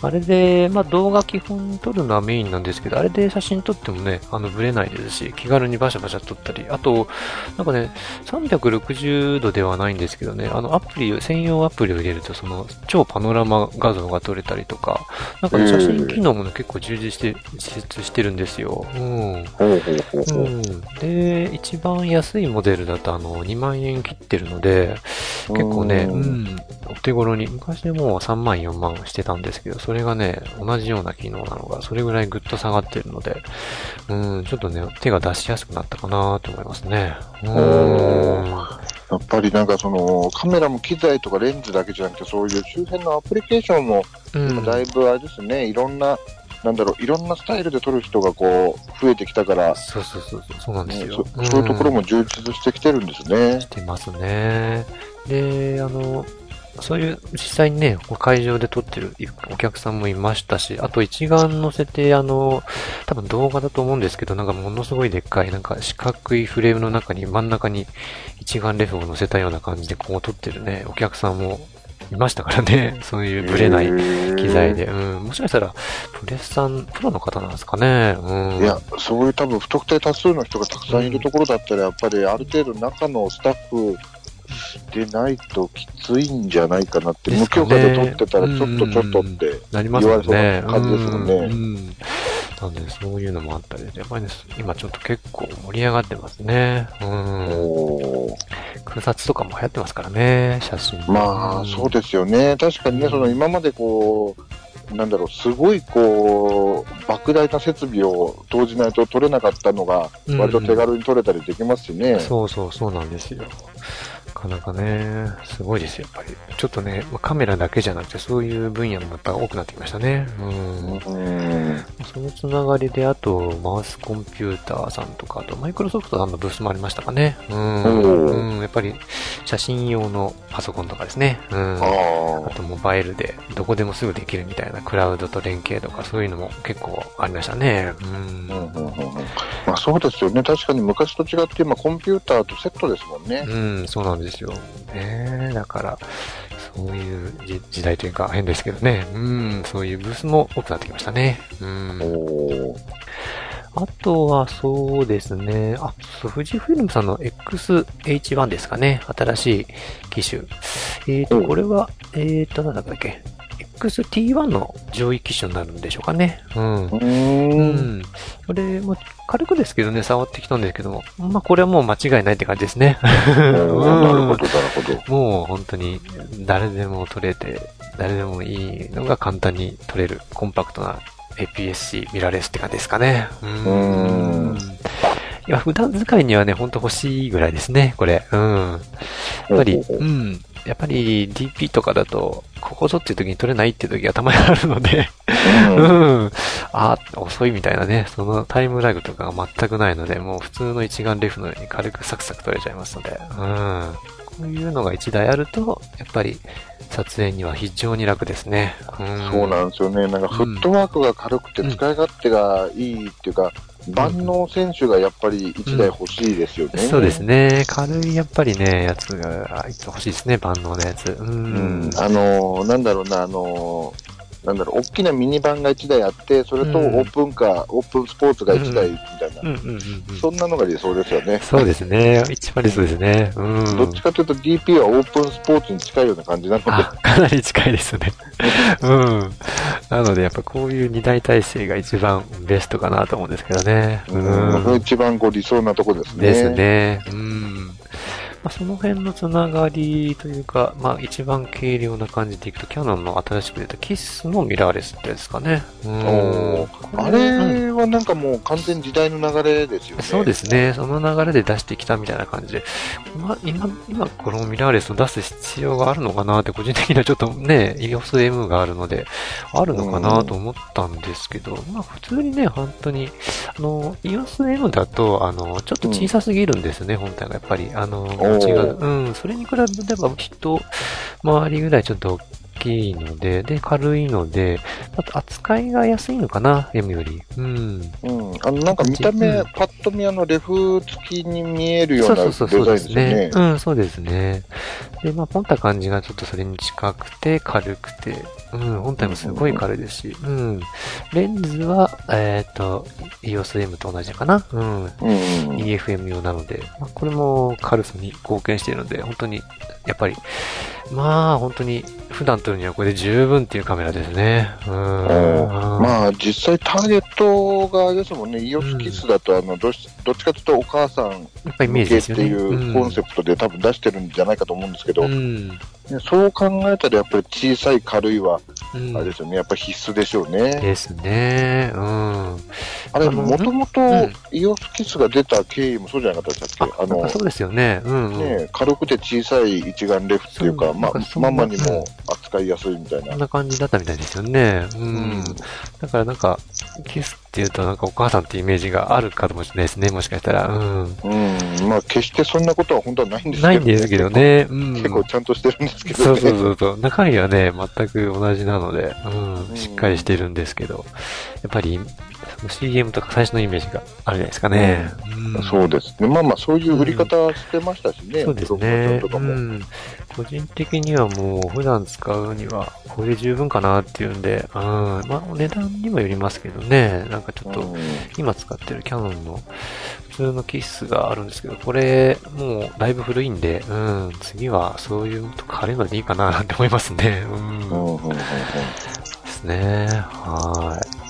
あれで、まあ動画基本撮るのはメインなんですけど、あれで写真撮ってもね、あの、ブレないですし、気軽にバシャバシャ撮ったり、あと、なんかね、360度ではないんですけどね、あの、アプリを、専用アプリを入れると、その、超パノラマ画像が撮れたりとか、なんかね、うん写真機能もね、結構充実して、実質してるんですよ。うん。ほうん、で、一番安いモデルだとあの2万円切ってるので、結構ね、ううんん、お手頃に、昔でもう3万4万してたんですけど、それがね、同じような機能なのが、それぐらいぐっと下がってるので、うん、ちょっとね、手が出しやすくなったかなと思いますね。うんおやっぱりなんかそのカメラも機材とかレンズだけじゃなくて、そういう周辺のアプリケーションもうんだいぶあれですね、いろんな、なんだろう、いろんなスタイルで撮る人がこう増えてきたから、そうそうそうそう、そうなんですねよ。そそういうところも充実してきてるんですね。してますね。で、あの、そういう、実際にね、会場で撮ってるお客さんもいましたし、あと一眼乗せて、あの、多分動画だと思うんですけど、なんかものすごいでっかい、なんか四角いフレームの中に、真ん中に一眼レフを乗せたような感じで、こう撮ってるね、お客さんもいましたからね、そういうブレない機材で。うん、もしかしたら、プレスさん、プロの方なんですかね。うん。いや、そういう多分不特定多数の人がたくさんいるところだったら、やっぱりある程度中のスタッフでないときついんじゃないかなって、無許可で撮ってたらちょっとちょっとって。言われそうな感じですもんねうんうんなんで、そういうのもあったりで、やっぱりね、今ちょっと結構盛り上がってますね。うん。空撮とかも流行ってますからね、写真。まあ、そうでですよね。確かにね、うんその今までこう、なんだろう、すごいこう、莫大な設備を投じないと撮れなかったのが、うん割と手軽に撮れたりできますしね。そうそう、そうなんですよ。なかなかね、すごいですよ、やっぱり。ちょっとね、まあカメラだけじゃなくて、そういう分野もやっぱ多くなってきましたね。うん。うん。そのつながりで、あと、マウスコンピューターさんとか、あと、マイクロソフトさんのブースもありましたかね。うん。うん、やっぱり、写真用のパソコンとかですね。うん。ああと、モバイルで、どこでもすぐできるみたいな、クラウドと連携とか、そういうのも結構ありましたね。うん。あ。うんうんうんうんまあそうですよね。確かに昔と違って今コンピューターとセットですもんね。うん、そうなんですよ。ねだから、そういう時時代というか変ですけどね。うん、そういうブースも多くなってきましたね。うん。あとはそうですね。あ、富士フィルムさんの XH1 ですかね。新しい機種。えっ、と、うんこれは、えっ、と、なんだっけ？XT1 の上位機種になるんでしょうかね。うん。うんん。これ、も軽くですけどね、触ってきたんですけども、まあ、これはもう間違いないって感じですね。なるほど、なるほど。もう本当に誰でも撮れて、誰でもいいのが簡単に撮れるコンパクトな APS-C ミラーレスって感じですかね。ううんいや、普段使いにはね、ほんと欲しいぐらいですね、これ。うん。やっぱり、うん。やっぱり DP とかだと、ここぞっていう時に取れないっていう時がたまにあるので、うんうん。あ、遅いみたいなね、そのタイムラグとかが全くないので、もう普通の一眼レフのように軽くサクサク撮れちゃいますので、うん。こういうのが一台あると、やっぱり撮影には非常に楽ですね。うん。そうなんですよね。なんかフットワークが軽くてうん使い勝手がいいっていうか、万能選手がやっぱり一台欲しいですよね。そうですね。軽いやっぱりね、やつが欲しいですね、万能のやつ。ううんん。。あのーなんだろうな、あのーなんだろう、大きなミニバンが1台あって、それとうんオープンカー、オープンスポーツが1台みたいな、うんうんうんうん。そんなのが理想ですよね。そうですね。一番理想ですね。うん。どっちかというと DP はオープンスポーツに近いような感じなので、あ、かなり近いですね。うん。なので、やっぱこういう二大体制が一番ベストかなと思うんですけどね。ううん、これ一番こう理想なとこですね。ですね。うん。まあ、その辺のつながりというか、まあ一番軽量な感じでいくと、キャノンの新しく出たキスのミラーレスってですかね。うんおーあれはなんかもう完全時代の流れですよね。そうですね。その流れで出してきたみたいな感じで。まあ、今、今、このミラーレスを出す必要があるのかなって、個人的にはちょっとね、EOSM があるので、あるのかなと思ったんですけど、まあ、普通にね、本当に、あの、EOSM だと、あの、ちょっと小さすぎるんですよね、本体がやっぱり。あの、ー違う。うん、それに比べれば、一回りぐらいちょっと大きいので、で、軽いので、あと扱いが安いのかな、M より。うん。うん。あの、なんか見た目、うんパッと見あの、レフ付きに見えるようそうなそうそうそうでデザインですねね。。うん、そうですね。で、まあ、ポンった感じがちょっとそれに近くて、軽くて、うん、本体もすごい軽いですし、うん。レンズは、えっ、と、EOSM と同じかな。うん。うん。EFM 用なので、まあ、これも軽さに貢献しているので、本当に、やっぱり、まあ、本当に、普段撮るにはこれで十分っていうカメラですね。うん。あ、まあ、実際ターゲットがですもんね、イオスキスだと、あの、どっちどっちかというとお母さんやっぱイメー向けって。いうコンセプトで多分出してるんじゃないかと思うんですけど、そう考えたらやっぱり小さい軽いは、うん。あれですよね、やっぱり必須でしょうね。ですね。うん。あれ、もともとうんイオスキスが出た経緯もそうじゃなかったでしたっけあのそうですよね。うん、うん。ね、軽くて小さい一眼レフっていうか、まなんかそんなママにも扱いやすいみたいなこん。な感じだったみたいですよね。うん。うんだからなんか、キスっていうとなんかお母さんってイメージがあるかもしれないですね。もしかしたら。うん。うん、まあ決してそんなことは本当はないんですけど、ないんですけど。ね。うん。結構ちゃんとしてるんですけどね。そうそうそうそう。中身はね、全く同じなので、うんう。んしっかりしてるんですけど、やっぱり、その CM とか最初のイメージがあるじゃないですかね。うんそうですね。まあまあ、そういう売り方してましたしね。そうですねん。個人的にはもう普段使うにはこれで十分かなっていうんで、うん。まあお値段にもよりますけどね。なんかちょっとうん今使ってるキャノンの普通のキッスがあるんですけど、これもうだいぶ古いんで、うん。次はそういうとか軽いのでいいかななんて思いますね。うんですね。はい。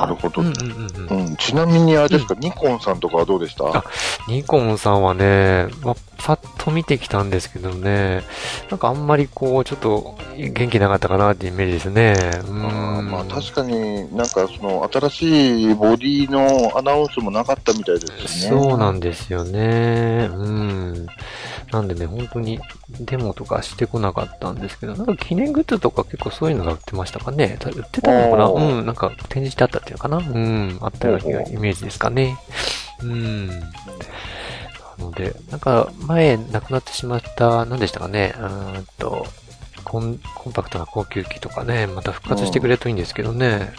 なるほどうんうんうんうん。うんちなみにあれですか、ニコンさんとかはどうでした？あニコンさんはね、まあ、さっと見てきたんですけどね、なんかあんまりこう、ちょっと元気なかったかなってイメージですね。うん。あーまあ確かになんかその新しいボディのアナウンスもなかったみたいですね。そうなんですよね。うん。なんでね、本当にデモとかしてこなかったんですけど、なんか記念グッズとか結構そういうのが売ってましたかね。た売ってたのかな？うん、なんか展示してあったっていうのかな？うん、あったようなイメージですかね。うん。なので、なんか前亡くなってしまった、何でしたかね？うーんと、コンコンパクトな高級機とかね、また復活してくれるといいんですけどね。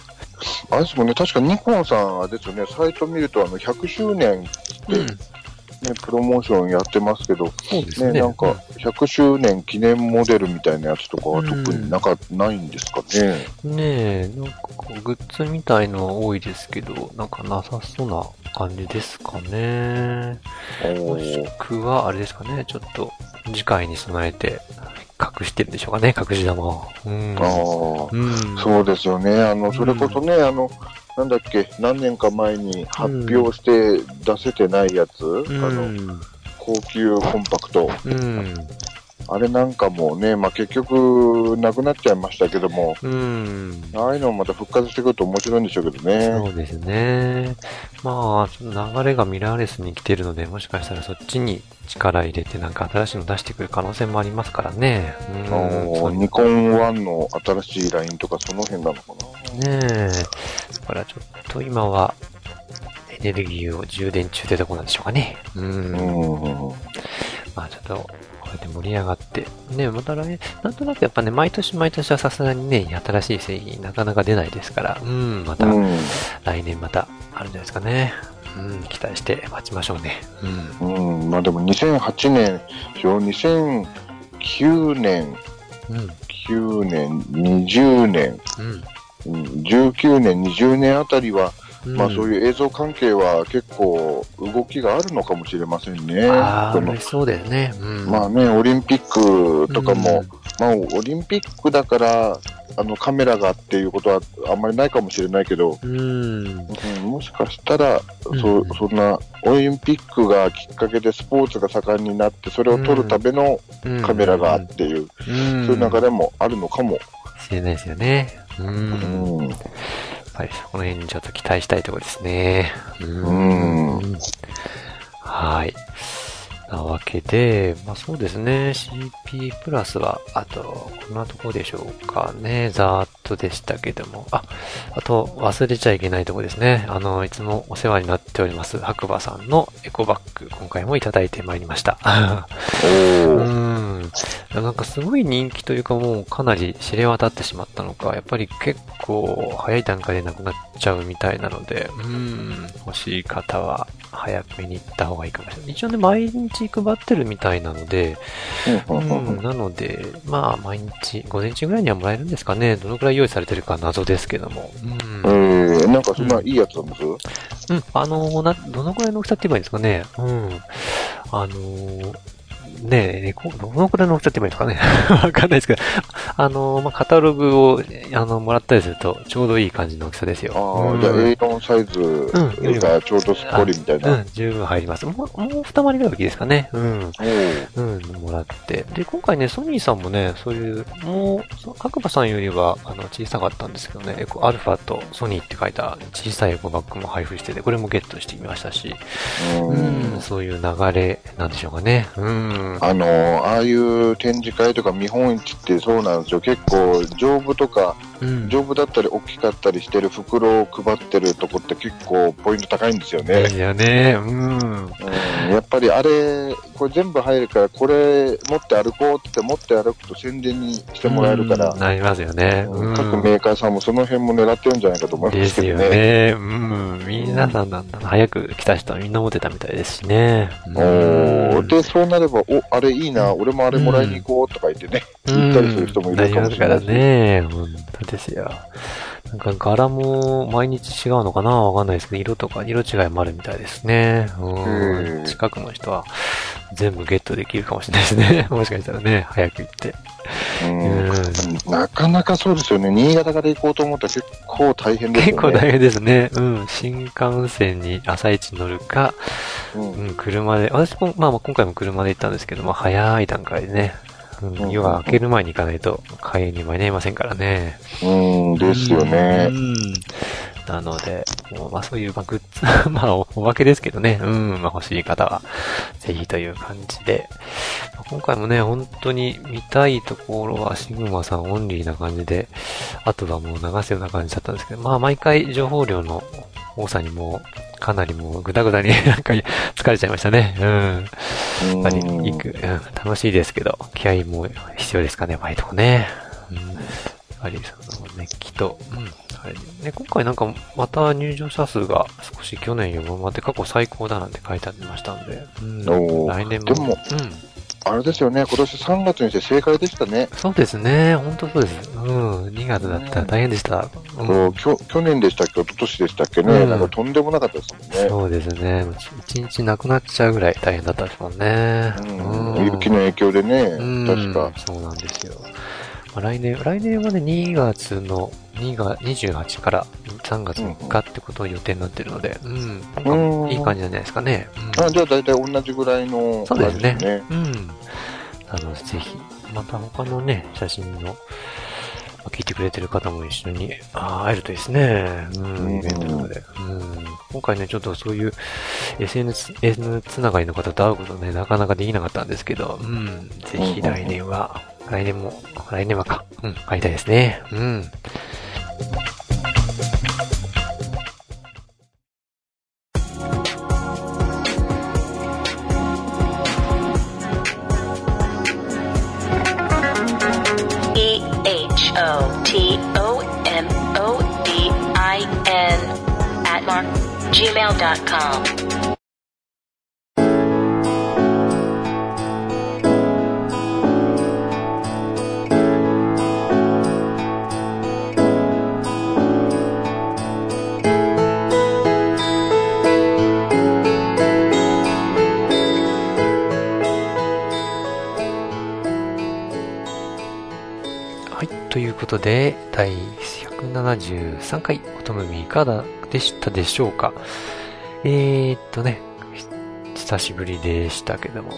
あれですもんね、確かニコンさんはですよね、サイト見るとあの100周年、うん。ね、プロモーションやってますけど、そうですね。ね、なんか100周年記念モデルみたいなやつとかは特になんかないんですかね？ねえ、なんかこう、グッズみたいのは多いですけど、なんかなさそうな感じですかね。おもしーくは、あれですかね、ちょっと、次回に備えて、隠してるんでしょうかね、隠し玉を。うん。あーうん。そうですよね。あの、それこそね、あの、なんだっけ、何年か前に発表して出せてないやつ、うあの、ん。高級コンパクト。うん。あれなんかもね、まあ、結局、なくなっちゃいましたけども、うん。ああいうのもまた復活してくると面白いんでしょうけどね。そうですね。まあ、流れがミラーレスに来てるので、もしかしたらそっちに力入れてなんか新しいの出してくる可能性もありますからね。うん。ニコン1の新しいラインとかその辺なのかな。ねえ。だからちょっと今は、エネルギーを充電中ってとこなんでしょうかね。うん。うん。まあちょっと、こうやって盛り上がって、ね、また来、なんとなくやっぱね、毎年毎年はさすがにね、新しい製品なかなか出ないですから、うん、また、うん。来年またあるんじゃないですかね。うん、期待して待ちましょうね。うん。うん。まあでも2008年、2009年、うん。9年、20年、うん。うん19年、20年あたりは、うん、まあそういう映像関係は結構動きがあるのかもしれませんね。ああ、そうですね。うん。まあね、オリンピックとかも、うんまあオリンピックだから、あのカメラがっていうことはあんまりないかもしれないけど、うん。うんもしかしたら、うんそそんなオリンピックがきっかけでスポーツが盛んになって、それを撮るためのうんカメラがっていう、うん。そういう流れもあるのかも。しれないですよね。うん。うんやっぱりそこの辺にちょっと期待したいところですね。ううんはい。なわけで、まあそうですね、CP プラスは、あと、こんなとこでしょうかね、ざーっとでしたけども、あ、あと、忘れちゃいけないとこですね。あの、いつもお世話になっております、白馬さんのエコバッグ、今回もいただいてまいりました。お うーん。なんかすごい人気というかもうかなり知れ渡ってしまったのか、やっぱり結構早い段階でなくなっちゃうみたいなので、うん、欲しい方は早めに行った方がいいかもしれない。一応ね、毎日配ってるみたいなので、ううんなので、まあ毎日、午前中ぐらいにはもらえるんですかね。どのくらい用意されてるか謎ですけども。うんえー、なんかそんないいやつなんです、うん、あのーな、どのくらいの大きさって言えばいいんですかね。うん。あのーねえ、どのくらいの大きさって言えばいいんですかね。わかんないですけど、あのーまあ、カタログを、あの、もらったりすると、ちょうどいい感じの大きさですよ。ああ、うんじゃあ A4 サイズがちょうどすっぽりみたいな。うん、十分入ります。もう、もう二回りぐらい大きいですかね。うん。うん、もらって。で、今回ね、ソニーさんもね、そういう、もう、そ白馬さんよりは、あの、小さかったんですけどね、エコ、アルファとソニーって書いた小さいエコバッグも配布してて、これもゲットしてみましたし、うんうん、そういう流れなんでしょうかね。うん。あのああいう展示会とか見本市ってそうなんですよ。結構丈夫とか、丈夫だったり大きかったりしてる袋を配ってるとこって結構ポイント高いんですよね。ですよね。うん。うん、やっぱりあれ、これ全部入るから、これ持って歩こうって持って歩くと宣伝にしてもらえるから、うんなりますよね。うん。各メーカーさんもその辺も狙ってるんじゃないかと思いまですすよけどね。ね。うん。皆さんなんだな。早く来た人はみんな持ってたみたいですしね。おうんーで、そうなれば、お、あれいいな、俺もあれもらいに行こうとか言ってね、言ったりする人もいるかもしれないしなりますからね。ですよ。なんか柄も毎日違うのかなわかんないですけど、色とか色違いもあるみたいですね。うんうん近くの人は全部ゲットできるかもしれないですね。もしかしたらね、早く行って。うんうんなかなかそうですよね。新潟から行こうと思ったら結構大変ですよね。結構大変ですね。うん。新幹線に朝一乗るか、うんうん、車で、私も、まあまあ今回も車で行ったんですけども、早い段階でね、うんうん夜が明ける前に行かないと、開園に間に合いませんからね。うん、ですよねう。ん。なので、もうまあそういう、まあ、グッズ、まあおおまけですけどね、うん、まあ欲しい方は、ぜひという感じで、まあ今回もね、本当に見たいところはシグマさんオンリーな感じで、あとはもう流すような感じだったんですけど、まあ毎回情報量の多さにもう、かなりもうぐだぐだに なんか疲れちゃいましたね。うん。やっぱり行く、うん、楽しいですけど、気合も必要ですかね、毎度ね。うん。やっぱりその熱気と、うん。あれね、今回なんかまた入場者数が少し去年よりもまって過去最高だなんて書いてありましたんで、うん。来年も。でもうん。あれですよね、今年3月にして正解でしたね。そうですね、本当そうです。うん。2月だったら大変でした。うん。そうきょ去年でしたっけ、一昨年でしたっけね、うんなんかとんでもなかったですもんね。そうですね。一日なくなっちゃうぐらい大変だったですもんね。うん、雪の影響でね、うん確か。そうなんですよ。まあ、来年、来年はね、2月の、2が28から3月3日ってことを予定になってるので、うん。うんいい感じなんじゃないですかね。うんあじゃあ大体同じぐらいのね感じですね。うん。あの、ぜひ、また他のね、写真の、聞いてくれてる方も一緒にあ会えるといいですね。うん、イベントなので。うん、今回ね、ちょっとそういう SNS、N つながりの方と会うことね、なかなかできなかったんですけど、うん、ぜひ来年は、来年も、来年はか、うん、会いたいですね。うん。gmail.com. ということで、第173回、おとむみいかがでしたでしょうか？えー、っとね、久しぶりでしたけども、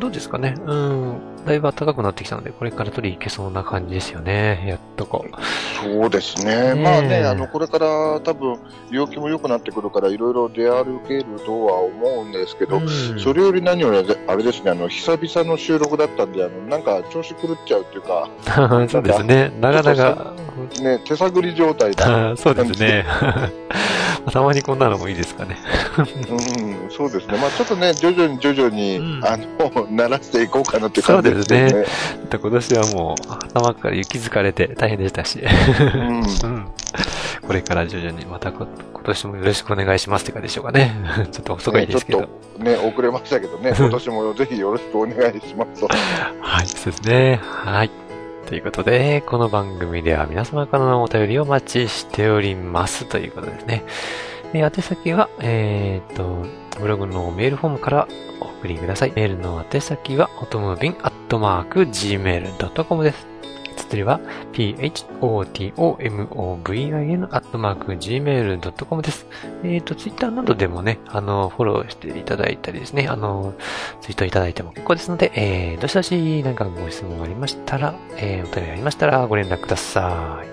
どうですかね？うん。だいぶ暖かくなってきたので、これから取り行けそうな感じですよね。やっとこう。そうですね。ねまあね、あの、これから多分、陽気も良くなってくるから、いろいろ出歩けるとは思うんですけど、うん、それより何より、あれですね、あの、久々の収録だったんで、あの、なんか調子狂っちゃうっていうか。そうですね。なかなか。ね、手探り状態だ。そうですね。たまにこんなのもいいですかね。うん、そうですね。まあちょっとね、徐々に徐々に、うん、あの、慣らしていこうかなって感じですね。そうですね。今年はもう、頭から雪づかれて大変でしたし。うん、うん。これから徐々にまた今年もよろしくお願いしますってかでしょうかね。ちょっと遅いですけど。ね、ちょっとね、遅れましたけどね、今年もぜひよろしくお願いしますと。はい、そうですね。はい。ということで、この番組では皆様からのお便りをお待ちしておりますということですね。え宛先は、えー、っと、ブログのメールフォームからお送りください。メールの宛先は、おとむびんアットマーク gmail.com です。綴りは、p-h-o-t-o-m-o-v-i-n アットマーク gmail.com です。えっ、と、ツイッターなどでもね、あの、フォローしていただいたりですね、あの、ツイートいただいても結構ですので、えー、どしどし何かご質問ありましたら、えー、お便りありましたらご連絡ください。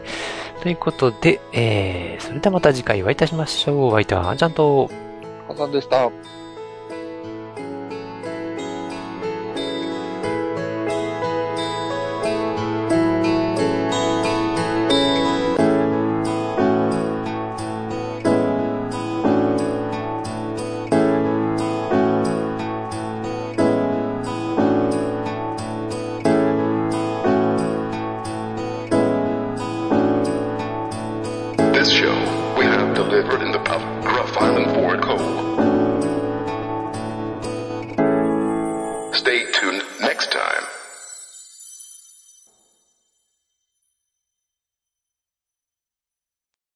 ということで、えー、それではまた次回お会いいたしましょう。お相手は、あちゃんと、はさん